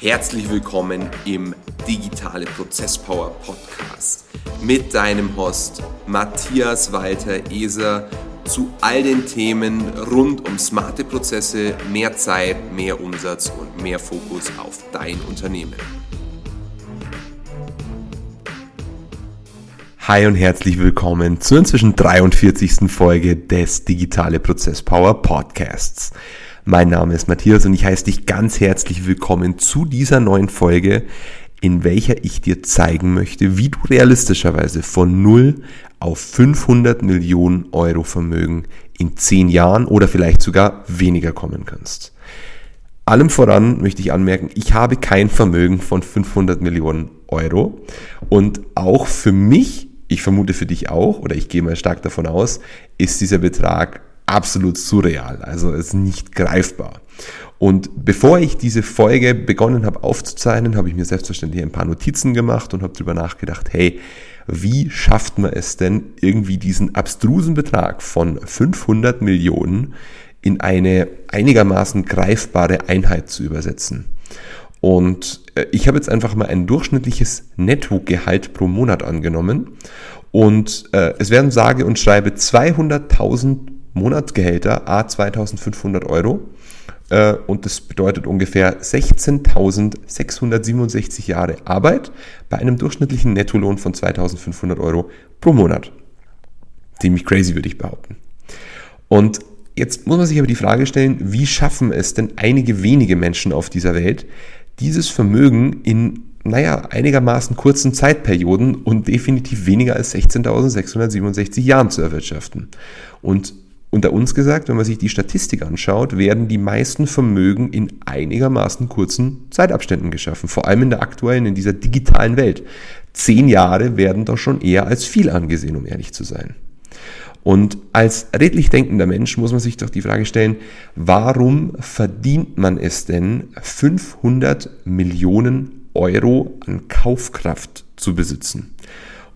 Herzlich willkommen im Digitale Prozesspower Podcast mit deinem Host Matthias Walter Eser zu all den Themen rund um smarte Prozesse, mehr Zeit, mehr Umsatz und mehr Fokus auf dein Unternehmen. Hi und herzlich willkommen zur inzwischen 43. Folge des Digitale Prozesspower Podcasts. Mein Name ist Matthias und ich heiße dich ganz herzlich willkommen zu dieser neuen Folge, in welcher ich dir zeigen möchte, wie du realistischerweise von 0 auf 500 Millionen Euro Vermögen in 10 Jahren oder vielleicht sogar weniger kommen kannst. Allem voran möchte ich anmerken, ich habe kein Vermögen von 500 Millionen Euro und auch für mich, ich vermute für dich auch, oder ich gehe mal stark davon aus, ist dieser Betrag absolut surreal, also ist nicht greifbar. Und bevor ich diese Folge begonnen habe aufzuzeichnen, habe ich mir selbstverständlich ein paar Notizen gemacht und habe darüber nachgedacht, hey, wie schafft man es denn irgendwie diesen abstrusen Betrag von 500 Millionen in eine einigermaßen greifbare Einheit zu übersetzen? Und äh, ich habe jetzt einfach mal ein durchschnittliches Nettogehalt pro Monat angenommen und äh, es werden sage und schreibe 200.000 Monatsgehälter, a 2500 Euro. Äh, und das bedeutet ungefähr 16.667 Jahre Arbeit bei einem durchschnittlichen Nettolohn von 2500 Euro pro Monat. Ziemlich crazy, würde ich behaupten. Und jetzt muss man sich aber die Frage stellen, wie schaffen es denn einige wenige Menschen auf dieser Welt, dieses Vermögen in naja, einigermaßen kurzen Zeitperioden und definitiv weniger als 16.667 Jahren zu erwirtschaften. Und unter uns gesagt, wenn man sich die Statistik anschaut, werden die meisten Vermögen in einigermaßen kurzen Zeitabständen geschaffen, vor allem in der aktuellen, in dieser digitalen Welt. Zehn Jahre werden doch schon eher als viel angesehen, um ehrlich zu sein. Und als redlich denkender Mensch muss man sich doch die Frage stellen, warum verdient man es denn, 500 Millionen Euro an Kaufkraft zu besitzen?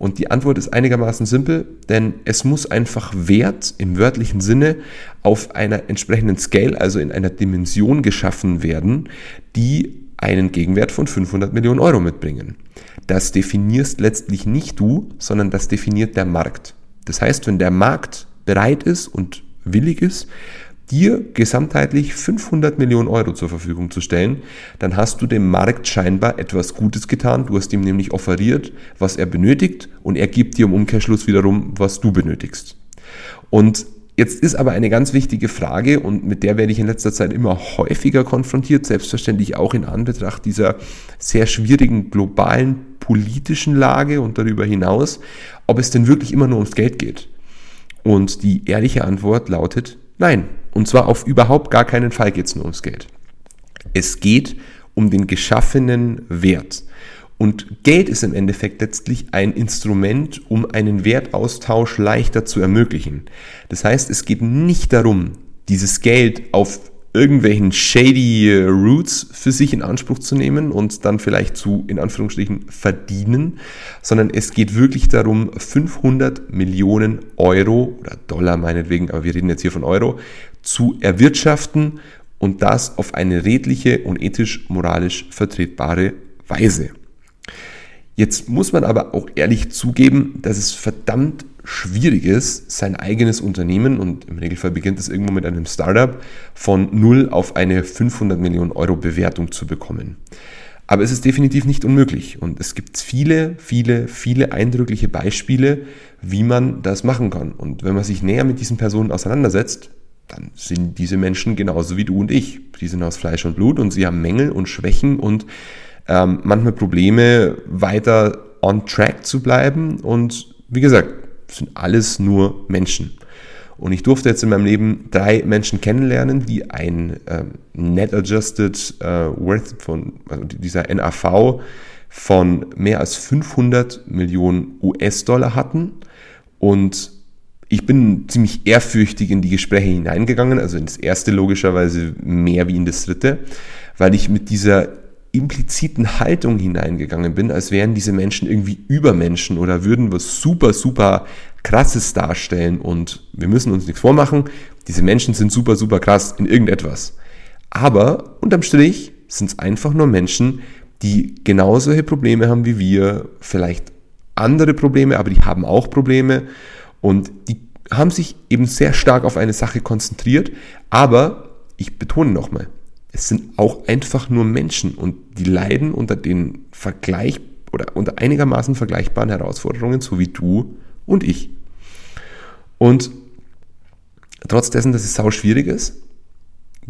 Und die Antwort ist einigermaßen simpel, denn es muss einfach Wert im wörtlichen Sinne auf einer entsprechenden Scale, also in einer Dimension geschaffen werden, die einen Gegenwert von 500 Millionen Euro mitbringen. Das definierst letztlich nicht du, sondern das definiert der Markt. Das heißt, wenn der Markt bereit ist und willig ist, dir gesamtheitlich 500 Millionen Euro zur Verfügung zu stellen, dann hast du dem Markt scheinbar etwas Gutes getan. Du hast ihm nämlich offeriert, was er benötigt und er gibt dir im Umkehrschluss wiederum, was du benötigst. Und Jetzt ist aber eine ganz wichtige Frage und mit der werde ich in letzter Zeit immer häufiger konfrontiert, selbstverständlich auch in Anbetracht dieser sehr schwierigen globalen politischen Lage und darüber hinaus, ob es denn wirklich immer nur ums Geld geht. Und die ehrliche Antwort lautet nein. Und zwar auf überhaupt gar keinen Fall geht es nur ums Geld. Es geht um den geschaffenen Wert. Und Geld ist im Endeffekt letztlich ein Instrument, um einen Wertaustausch leichter zu ermöglichen. Das heißt, es geht nicht darum, dieses Geld auf irgendwelchen shady äh, Roots für sich in Anspruch zu nehmen und dann vielleicht zu, in Anführungsstrichen, verdienen, sondern es geht wirklich darum, 500 Millionen Euro oder Dollar meinetwegen, aber wir reden jetzt hier von Euro, zu erwirtschaften und das auf eine redliche und ethisch-moralisch vertretbare Weise. Jetzt muss man aber auch ehrlich zugeben, dass es verdammt schwierig ist, sein eigenes Unternehmen, und im Regelfall beginnt es irgendwo mit einem Startup, von 0 auf eine 500 Millionen Euro Bewertung zu bekommen. Aber es ist definitiv nicht unmöglich und es gibt viele, viele, viele eindrückliche Beispiele, wie man das machen kann. Und wenn man sich näher mit diesen Personen auseinandersetzt, dann sind diese Menschen genauso wie du und ich. Die sind aus Fleisch und Blut und sie haben Mängel und Schwächen und ähm, manchmal Probleme, weiter on track zu bleiben. Und wie gesagt, sind alles nur Menschen. Und ich durfte jetzt in meinem Leben drei Menschen kennenlernen, die ein ähm, Net Adjusted äh, Worth von, also dieser NAV von mehr als 500 Millionen US-Dollar hatten. Und ich bin ziemlich ehrfürchtig in die Gespräche hineingegangen, also in das erste logischerweise mehr wie in das dritte, weil ich mit dieser impliziten Haltung hineingegangen bin, als wären diese Menschen irgendwie Übermenschen oder würden was super, super krasses darstellen und wir müssen uns nichts vormachen, diese Menschen sind super, super krass in irgendetwas. Aber unterm Strich sind es einfach nur Menschen, die genau solche Probleme haben wie wir, vielleicht andere Probleme, aber die haben auch Probleme und die haben sich eben sehr stark auf eine Sache konzentriert, aber ich betone nochmal, es sind auch einfach nur Menschen und die leiden unter den Vergleich oder unter einigermaßen vergleichbaren Herausforderungen, so wie du und ich. Und trotz dessen, dass es sau schwierig ist,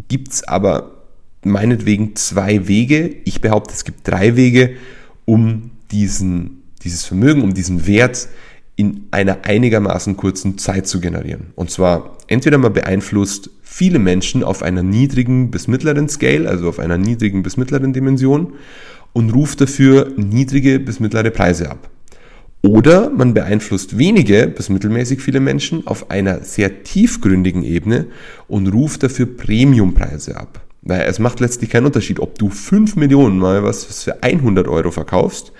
gibt es aber meinetwegen zwei Wege. Ich behaupte, es gibt drei Wege, um diesen, dieses Vermögen, um diesen Wert in einer einigermaßen kurzen Zeit zu generieren. Und zwar entweder man beeinflusst viele Menschen auf einer niedrigen bis mittleren Scale, also auf einer niedrigen bis mittleren Dimension und ruft dafür niedrige bis mittlere Preise ab. Oder man beeinflusst wenige bis mittelmäßig viele Menschen auf einer sehr tiefgründigen Ebene und ruft dafür Premiumpreise ab. Weil es macht letztlich keinen Unterschied, ob du 5 Millionen mal was für 100 Euro verkaufst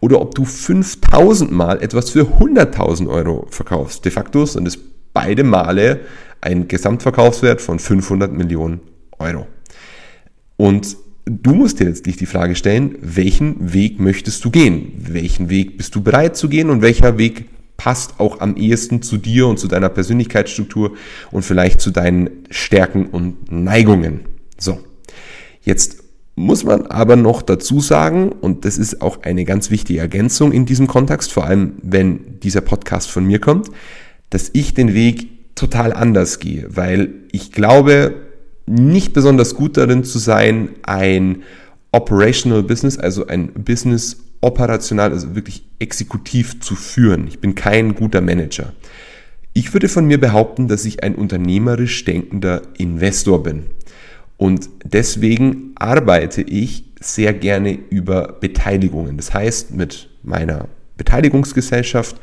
oder ob du 5000 Mal etwas für 100.000 Euro verkaufst. De facto sind es beide Male ein Gesamtverkaufswert von 500 Millionen Euro. Und du musst dir letztlich die Frage stellen, welchen Weg möchtest du gehen? Welchen Weg bist du bereit zu gehen und welcher Weg passt auch am ehesten zu dir und zu deiner Persönlichkeitsstruktur und vielleicht zu deinen Stärken und Neigungen? So. Jetzt muss man aber noch dazu sagen, und das ist auch eine ganz wichtige Ergänzung in diesem Kontext, vor allem wenn dieser Podcast von mir kommt, dass ich den Weg total anders gehe, weil ich glaube, nicht besonders gut darin zu sein, ein operational Business, also ein Business operational, also wirklich exekutiv zu führen. Ich bin kein guter Manager. Ich würde von mir behaupten, dass ich ein unternehmerisch denkender Investor bin. Und deswegen arbeite ich sehr gerne über Beteiligungen. Das heißt, mit meiner Beteiligungsgesellschaft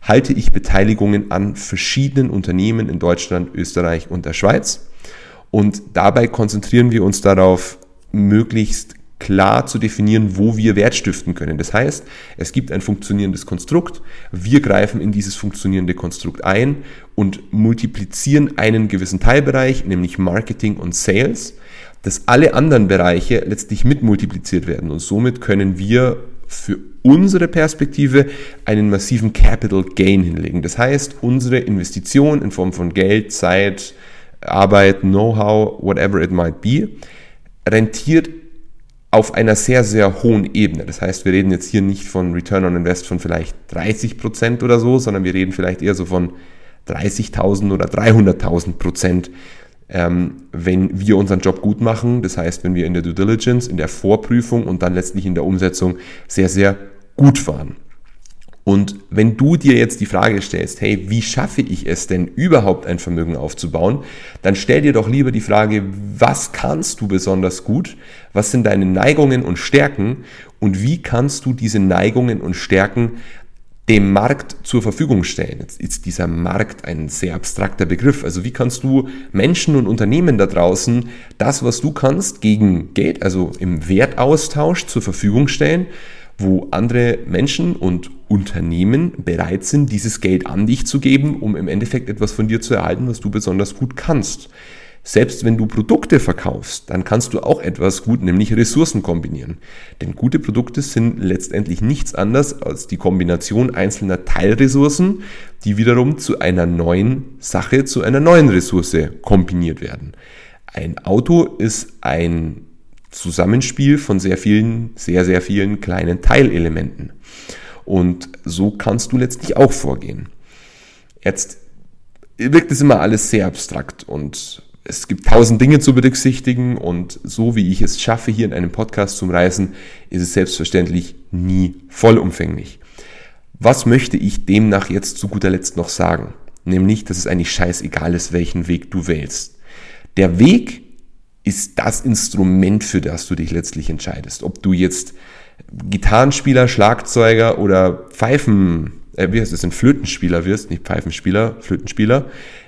halte ich Beteiligungen an verschiedenen Unternehmen in Deutschland, Österreich und der Schweiz. Und dabei konzentrieren wir uns darauf, möglichst klar zu definieren, wo wir Wert stiften können. Das heißt, es gibt ein funktionierendes Konstrukt, wir greifen in dieses funktionierende Konstrukt ein und multiplizieren einen gewissen Teilbereich, nämlich Marketing und Sales, dass alle anderen Bereiche letztlich mitmultipliziert werden und somit können wir für unsere Perspektive einen massiven Capital Gain hinlegen. Das heißt, unsere Investition in Form von Geld, Zeit, Arbeit, Know-how, whatever it might be, rentiert auf einer sehr, sehr hohen Ebene. Das heißt, wir reden jetzt hier nicht von Return on Invest von vielleicht 30 Prozent oder so, sondern wir reden vielleicht eher so von 30.000 oder 300.000 Prozent, ähm, wenn wir unseren Job gut machen. Das heißt, wenn wir in der Due Diligence, in der Vorprüfung und dann letztlich in der Umsetzung sehr, sehr gut waren. Und wenn du dir jetzt die Frage stellst, hey, wie schaffe ich es denn überhaupt ein Vermögen aufzubauen, dann stell dir doch lieber die Frage, was kannst du besonders gut, was sind deine Neigungen und Stärken und wie kannst du diese Neigungen und Stärken dem Markt zur Verfügung stellen. Jetzt ist dieser Markt ein sehr abstrakter Begriff. Also wie kannst du Menschen und Unternehmen da draußen das, was du kannst, gegen Geld, also im Wertaustausch zur Verfügung stellen, wo andere Menschen und Unternehmen bereit sind, dieses Geld an dich zu geben, um im Endeffekt etwas von dir zu erhalten, was du besonders gut kannst. Selbst wenn du Produkte verkaufst, dann kannst du auch etwas gut, nämlich Ressourcen kombinieren. Denn gute Produkte sind letztendlich nichts anderes als die Kombination einzelner Teilressourcen, die wiederum zu einer neuen Sache, zu einer neuen Ressource kombiniert werden. Ein Auto ist ein Zusammenspiel von sehr vielen, sehr, sehr vielen kleinen Teilelementen. Und so kannst du letztlich auch vorgehen. Jetzt wirkt es immer alles sehr abstrakt und es gibt tausend Dinge zu berücksichtigen und so wie ich es schaffe, hier in einem Podcast zu reisen, ist es selbstverständlich nie vollumfänglich. Was möchte ich demnach jetzt zu guter Letzt noch sagen? Nämlich, dass es eigentlich scheißegal ist, welchen Weg du wählst. Der Weg ist das Instrument, für das du dich letztlich entscheidest. Ob du jetzt Gitarrenspieler, Schlagzeuger oder Pfeifen, äh, wie heißt es, ein Flötenspieler wirst, nicht Pfeifenspieler, Flötenspieler,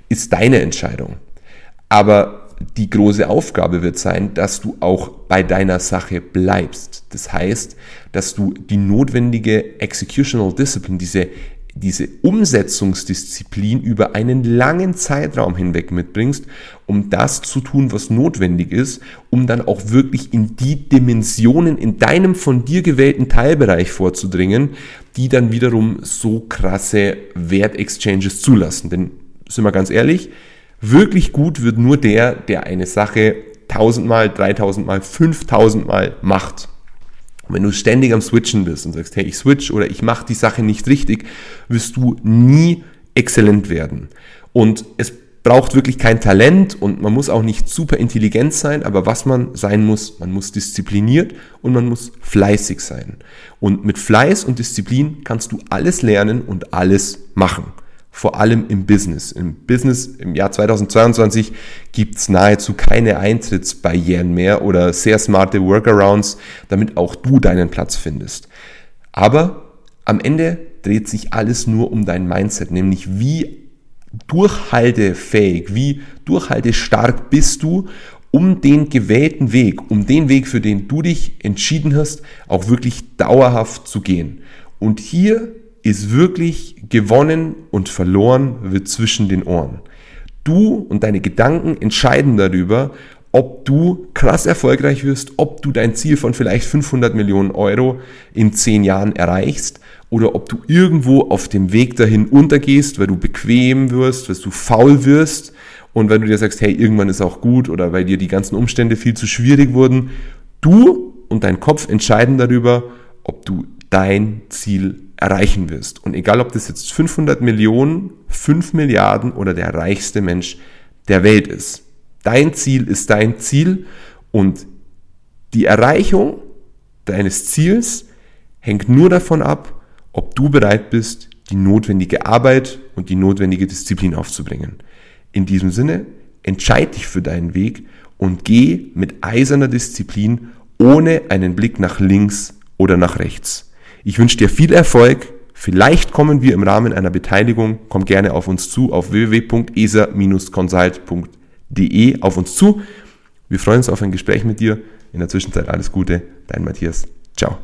ist deine Entscheidung. Aber die große Aufgabe wird sein, dass du auch bei deiner Sache bleibst. Das heißt, dass du die notwendige Executional Discipline, diese diese Umsetzungsdisziplin über einen langen Zeitraum hinweg mitbringst, um das zu tun, was notwendig ist, um dann auch wirklich in die Dimensionen in deinem von dir gewählten Teilbereich vorzudringen, die dann wiederum so krasse Wertexchanges zulassen. Denn, sind wir ganz ehrlich, wirklich gut wird nur der, der eine Sache tausendmal, dreitausendmal, fünftausendmal macht. Und wenn du ständig am Switchen bist und sagst, hey, ich switch oder ich mache die Sache nicht richtig, wirst du nie exzellent werden. Und es braucht wirklich kein Talent und man muss auch nicht super intelligent sein, aber was man sein muss, man muss diszipliniert und man muss fleißig sein. Und mit Fleiß und Disziplin kannst du alles lernen und alles machen vor allem im Business. Im Business im Jahr 2022 gibt's nahezu keine Eintrittsbarrieren mehr oder sehr smarte Workarounds, damit auch du deinen Platz findest. Aber am Ende dreht sich alles nur um dein Mindset, nämlich wie durchhaltefähig, wie durchhaltestark bist du, um den gewählten Weg, um den Weg, für den du dich entschieden hast, auch wirklich dauerhaft zu gehen. Und hier ist wirklich gewonnen und verloren wird zwischen den Ohren. Du und deine Gedanken entscheiden darüber, ob du krass erfolgreich wirst, ob du dein Ziel von vielleicht 500 Millionen Euro in 10 Jahren erreichst oder ob du irgendwo auf dem Weg dahin untergehst, weil du bequem wirst, weil du faul wirst und weil du dir sagst, hey, irgendwann ist auch gut oder weil dir die ganzen Umstände viel zu schwierig wurden. Du und dein Kopf entscheiden darüber, ob du dein Ziel erreichen wirst. Und egal, ob das jetzt 500 Millionen, 5 Milliarden oder der reichste Mensch der Welt ist. Dein Ziel ist dein Ziel und die Erreichung deines Ziels hängt nur davon ab, ob du bereit bist, die notwendige Arbeit und die notwendige Disziplin aufzubringen. In diesem Sinne, entscheid dich für deinen Weg und geh mit eiserner Disziplin ohne einen Blick nach links oder nach rechts. Ich wünsche dir viel Erfolg. Vielleicht kommen wir im Rahmen einer Beteiligung, komm gerne auf uns zu, auf www.esa-consult.de auf uns zu. Wir freuen uns auf ein Gespräch mit dir. In der Zwischenzeit alles Gute, dein Matthias. Ciao.